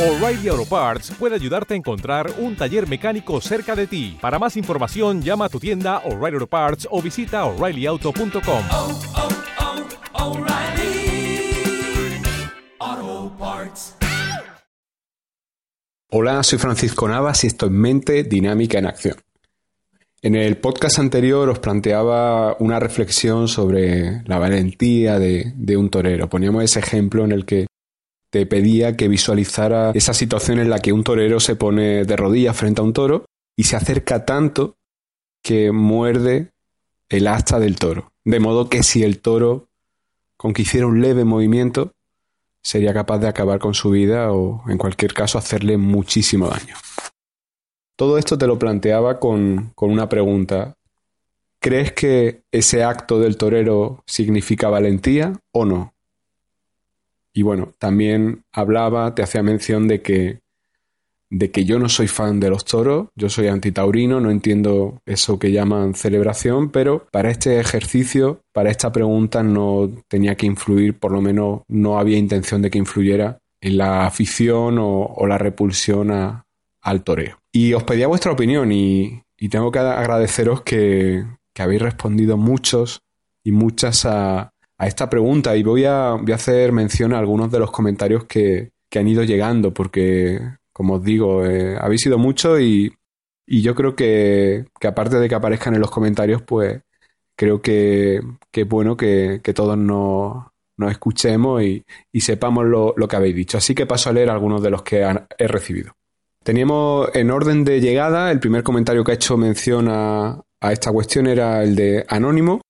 O'Reilly Auto Parts puede ayudarte a encontrar un taller mecánico cerca de ti. Para más información, llama a tu tienda O'Reilly Auto Parts o visita oreillyauto.com. oh, oh, Parts. Hola, soy Francisco Navas y esto es Mente Dinámica en Acción. En el podcast anterior os planteaba una reflexión sobre la valentía de, de, un torero. Poníamos ese ejemplo en el que te pedía que visualizara esa situación en la que un torero se pone de rodillas frente a un toro y se acerca tanto que muerde el asta del toro. De modo que si el toro, con que hiciera un leve movimiento, sería capaz de acabar con su vida o, en cualquier caso, hacerle muchísimo daño. Todo esto te lo planteaba con, con una pregunta. ¿Crees que ese acto del torero significa valentía o no? Y bueno, también hablaba, te hacía mención de que, de que yo no soy fan de los toros, yo soy antitaurino, no entiendo eso que llaman celebración, pero para este ejercicio, para esta pregunta no tenía que influir, por lo menos no había intención de que influyera en la afición o, la repulsión a, al toreo. Y os pedía vuestra opinión y, y tengo que agradeceros que, que habéis respondido muchos y muchas a, a esta pregunta y voy a, voy a, hacer mención a algunos de los comentarios que, que han ido llegando porque, como os digo, eh, habéis sido muchos y, y, yo creo que, que, aparte de que aparezcan en los comentarios, pues creo que, que es bueno que, que todos nos, nos, escuchemos y, y sepamos lo, lo, que habéis dicho. Así que paso a leer algunos de los que he recibido. Teníamos en orden de llegada, el primer comentario que ha hecho mención a, a esta cuestión era el de Anónimo,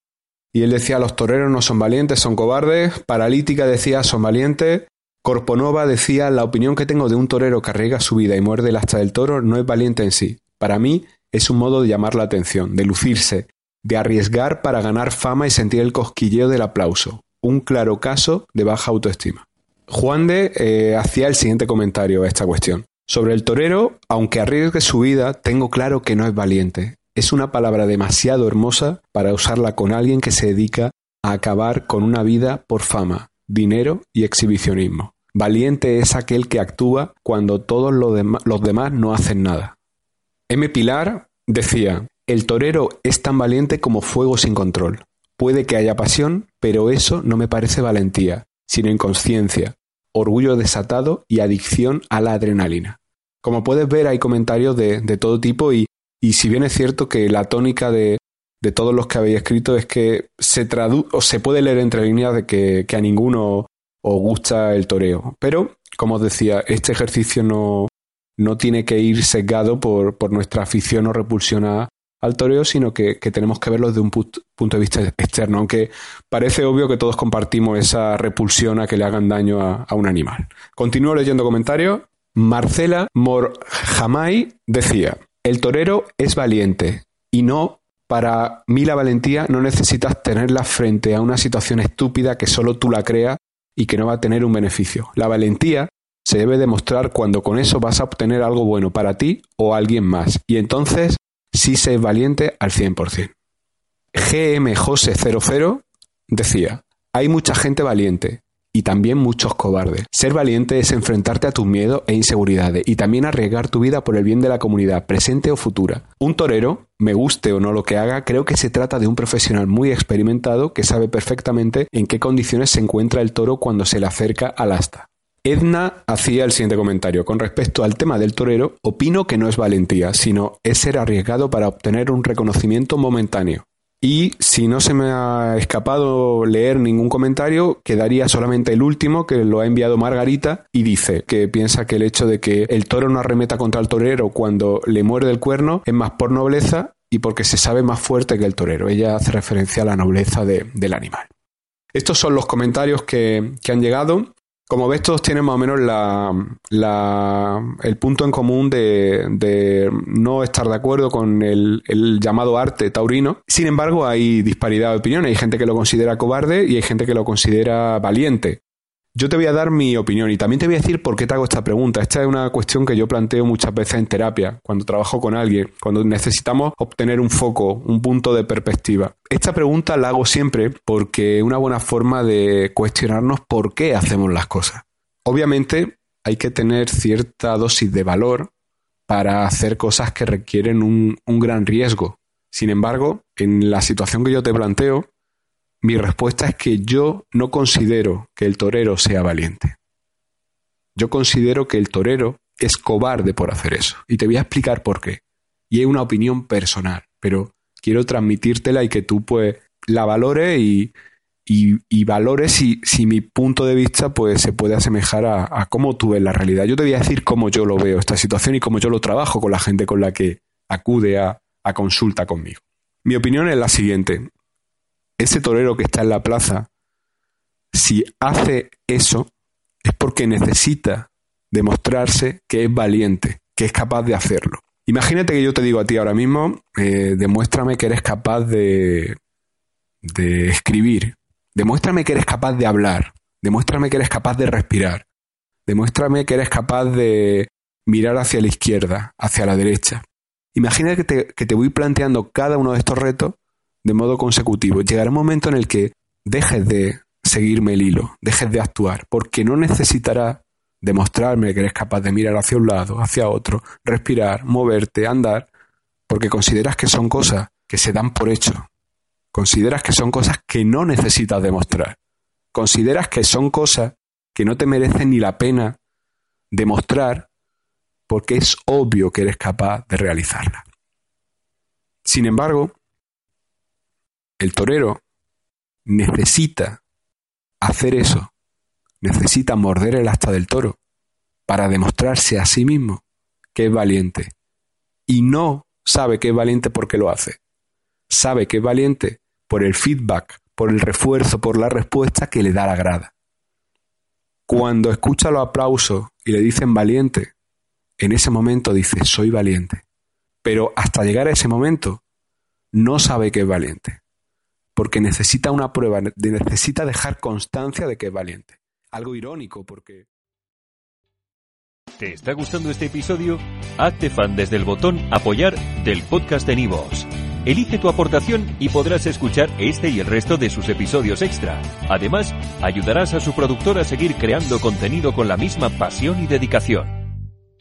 y él decía, los toreros no son valientes, son cobardes. Paralítica decía, son valientes. Corponova decía, la opinión que tengo de un torero que arriesga su vida y muerde el asta del toro no es valiente en sí. Para mí es un modo de llamar la atención, de lucirse, de arriesgar para ganar fama y sentir el cosquilleo del aplauso. Un claro caso de baja autoestima. Juan de eh, hacía el siguiente comentario a esta cuestión. Sobre el torero, aunque arriesgue su vida, tengo claro que no es valiente es una palabra demasiado hermosa para usarla con alguien que se dedica a acabar con una vida por fama, dinero y exhibicionismo. Valiente es aquel que actúa cuando todos los, dem los demás no hacen nada. M. Pilar decía, el torero es tan valiente como fuego sin control. Puede que haya pasión, pero eso no me parece valentía, sino inconsciencia, orgullo desatado y adicción a la adrenalina. Como puedes ver, hay comentarios de, de todo tipo y y si bien es cierto que la tónica de, de todos los que habéis escrito es que se traduce o se puede leer entre líneas de que, que, a ninguno os gusta el toreo. Pero, como os decía, este ejercicio no, no tiene que ir sesgado por, por nuestra afición o repulsión al toreo, sino que, que, tenemos que verlo desde un punto de vista externo, aunque parece obvio que todos compartimos esa repulsión a que le hagan daño a, a un animal. Continúo leyendo comentarios. Marcela Morjamay decía, el torero es valiente y no, para mí la valentía no necesitas tenerla frente a una situación estúpida que solo tú la creas y que no va a tener un beneficio. La valentía se debe demostrar cuando con eso vas a obtener algo bueno para ti o alguien más y entonces sí se valiente al 100%. GM Jose 00 decía, hay mucha gente valiente, y también muchos cobardes. Ser valiente es enfrentarte a tus miedos e inseguridades y también arriesgar tu vida por el bien de la comunidad, presente o futura. Un torero, me guste o no lo que haga, creo que se trata de un profesional muy experimentado que sabe perfectamente en qué condiciones se encuentra el toro cuando se le acerca al asta. Edna hacía el siguiente comentario. Con respecto al tema del torero, opino que no es valentía, sino es ser arriesgado para obtener un reconocimiento momentáneo. Y si no se me ha escapado leer ningún comentario, quedaría solamente el último que lo ha enviado Margarita y dice que piensa que el hecho de que el toro no arremeta contra el torero cuando le muerde el cuerno es más por nobleza y porque se sabe más fuerte que el torero. Ella hace referencia a la nobleza de, del animal. Estos son los comentarios que, que han llegado. Como ves, todos tienen más o menos la, la, el punto en común de, no estar de acuerdo con el, el, llamado arte taurino. Sin embargo, hay disparidad de opiniones. Hay gente que lo considera cobarde y hay gente que lo considera valiente. Yo te voy a dar mi opinión y también te voy a decir por qué te hago esta pregunta. Esta es una cuestión que yo planteo muchas veces en terapia, cuando trabajo con alguien, cuando necesitamos obtener un foco, un punto de perspectiva. Esta pregunta la hago siempre porque es una buena forma de cuestionarnos por qué hacemos las cosas. Obviamente, hay que tener cierta dosis de valor para hacer cosas que requieren un, un gran riesgo. Sin embargo, en la situación que yo te planteo, mi respuesta es que yo no considero que el torero sea valiente. Yo considero que el torero es cobarde por hacer eso. Y te voy a explicar por qué. Y es una opinión personal, pero quiero transmitírtela y que tú pues la valores y, y, valores si, si, mi punto de vista pues se puede asemejar a, a, cómo tú ves la realidad. Yo te voy a decir cómo yo lo veo esta situación y cómo yo lo trabajo con la gente con la que acude a, a consulta conmigo. Mi opinión es la siguiente. Ese torero que está en la plaza, si hace eso, es porque necesita demostrarse que es valiente, que es capaz de hacerlo. Imagínate que yo te digo a ti ahora mismo, eh, demuéstrame que eres capaz de, de escribir, demuéstrame que eres capaz de hablar, demuéstrame que eres capaz de respirar, demuéstrame que eres capaz de mirar hacia la izquierda, hacia la derecha. Imagina que te, que te voy planteando cada uno de estos retos de modo consecutivo. Llegará un momento en el que dejes de seguirme el hilo, dejes de actuar, porque no necesitará demostrarme que eres capaz de mirar hacia un lado, hacia otro, respirar, moverte, andar, porque consideras que son cosas que se dan por hecho. Consideras que son cosas que no necesitas demostrar. Consideras que son cosas que no te merecen ni la pena demostrar porque es obvio que eres capaz de realizarla. Sin embargo, el torero necesita hacer eso, necesita morder el asta del toro para demostrarse a sí mismo que es valiente. Y no sabe que es valiente porque lo hace. Sabe que es valiente por el feedback, por el refuerzo, por la respuesta que le da la grada. Cuando escucha los aplausos y le dicen valiente, en ese momento dice soy valiente. Pero hasta llegar a ese momento no sabe que es valiente porque necesita una prueba, necesita dejar constancia de que es valiente. Algo irónico porque... ¿Te está gustando este episodio? Hazte fan desde el botón apoyar del podcast de Nivos. Elige tu aportación y podrás escuchar este y el resto de sus episodios extra. Además, ayudarás a su productor a seguir creando contenido con la misma pasión y dedicación.